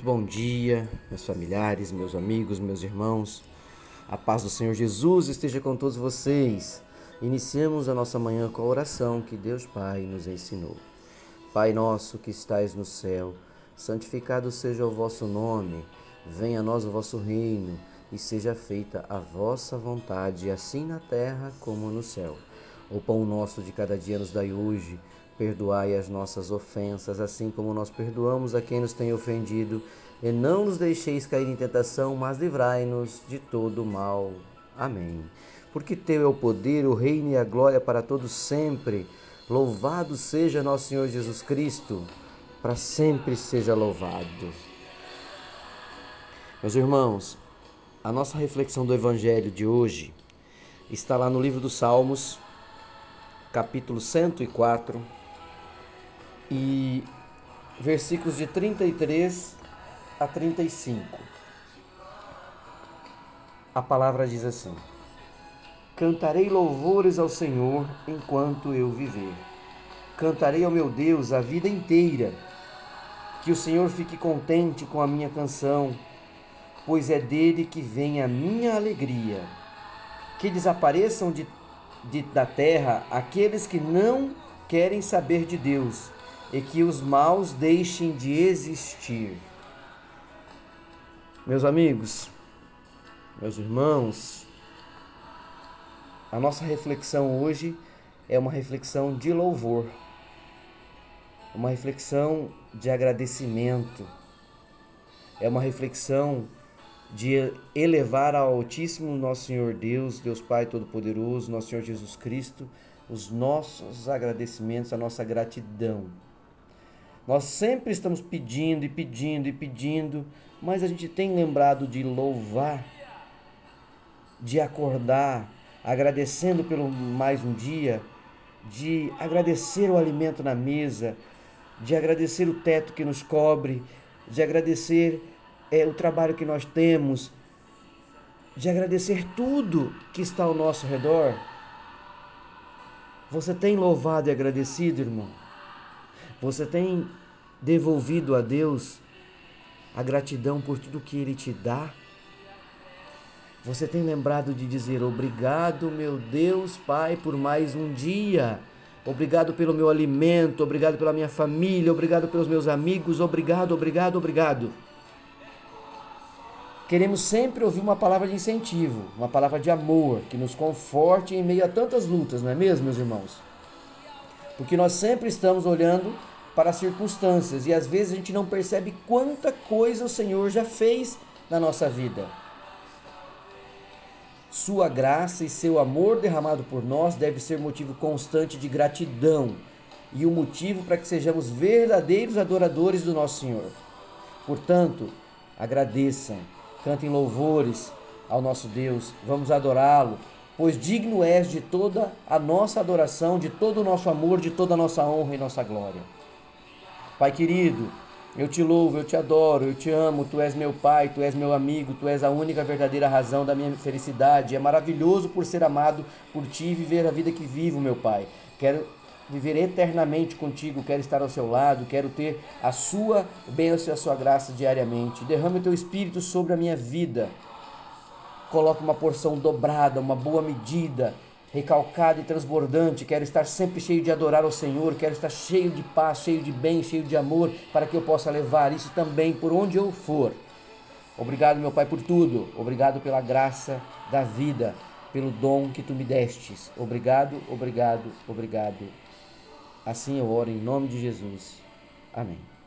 Bom dia, meus familiares, meus amigos, meus irmãos. A paz do Senhor Jesus esteja com todos vocês. Iniciamos a nossa manhã com a oração que Deus Pai nos ensinou. Pai nosso que estais no céu, santificado seja o vosso nome. Venha a nós o vosso reino e seja feita a vossa vontade, assim na terra como no céu. O pão nosso de cada dia nos dai hoje Perdoai as nossas ofensas, assim como nós perdoamos a quem nos tem ofendido, e não nos deixeis cair em tentação, mas livrai-nos de todo mal. Amém. Porque teu é o poder, o reino e a glória para todos sempre. Louvado seja nosso Senhor Jesus Cristo, para sempre seja louvado. Meus irmãos, a nossa reflexão do evangelho de hoje está lá no livro dos Salmos, capítulo 104, e versículos de 33 a 35. A palavra diz assim: Cantarei louvores ao Senhor enquanto eu viver. Cantarei ao meu Deus a vida inteira. Que o Senhor fique contente com a minha canção, pois é dele que vem a minha alegria. Que desapareçam de, de, da terra aqueles que não querem saber de Deus e que os maus deixem de existir. Meus amigos, meus irmãos, a nossa reflexão hoje é uma reflexão de louvor, uma reflexão de agradecimento, é uma reflexão de elevar ao Altíssimo nosso Senhor Deus, Deus Pai Todo-Poderoso, nosso Senhor Jesus Cristo, os nossos agradecimentos, a nossa gratidão. Nós sempre estamos pedindo e pedindo e pedindo, mas a gente tem lembrado de louvar, de acordar, agradecendo pelo mais um dia, de agradecer o alimento na mesa, de agradecer o teto que nos cobre, de agradecer é, o trabalho que nós temos, de agradecer tudo que está ao nosso redor. Você tem louvado e agradecido, irmão? Você tem devolvido a Deus a gratidão por tudo que Ele te dá? Você tem lembrado de dizer obrigado, meu Deus, Pai, por mais um dia. Obrigado pelo meu alimento, obrigado pela minha família, obrigado pelos meus amigos, obrigado, obrigado, obrigado. Queremos sempre ouvir uma palavra de incentivo, uma palavra de amor, que nos conforte em meio a tantas lutas, não é mesmo, meus irmãos? Porque nós sempre estamos olhando para as circunstâncias e às vezes a gente não percebe quanta coisa o Senhor já fez na nossa vida. Sua graça e seu amor derramado por nós deve ser motivo constante de gratidão e o um motivo para que sejamos verdadeiros adoradores do nosso Senhor. Portanto, agradeçam, cantem louvores ao nosso Deus, vamos adorá-lo, pois digno és de toda a nossa adoração, de todo o nosso amor, de toda a nossa honra e nossa glória. Pai querido, eu te louvo, eu te adoro, eu te amo, tu és meu pai, tu és meu amigo, tu és a única verdadeira razão da minha felicidade. É maravilhoso por ser amado por ti e viver a vida que vivo, meu pai. Quero viver eternamente contigo, quero estar ao seu lado, quero ter a sua bênção e a sua graça diariamente. Derrame o teu espírito sobre a minha vida. Coloque uma porção dobrada, uma boa medida recalcado e transbordante. Quero estar sempre cheio de adorar ao Senhor. Quero estar cheio de paz, cheio de bem, cheio de amor, para que eu possa levar isso também por onde eu for. Obrigado, meu Pai, por tudo. Obrigado pela graça da vida, pelo dom que tu me destes. Obrigado, obrigado, obrigado. Assim eu oro em nome de Jesus. Amém.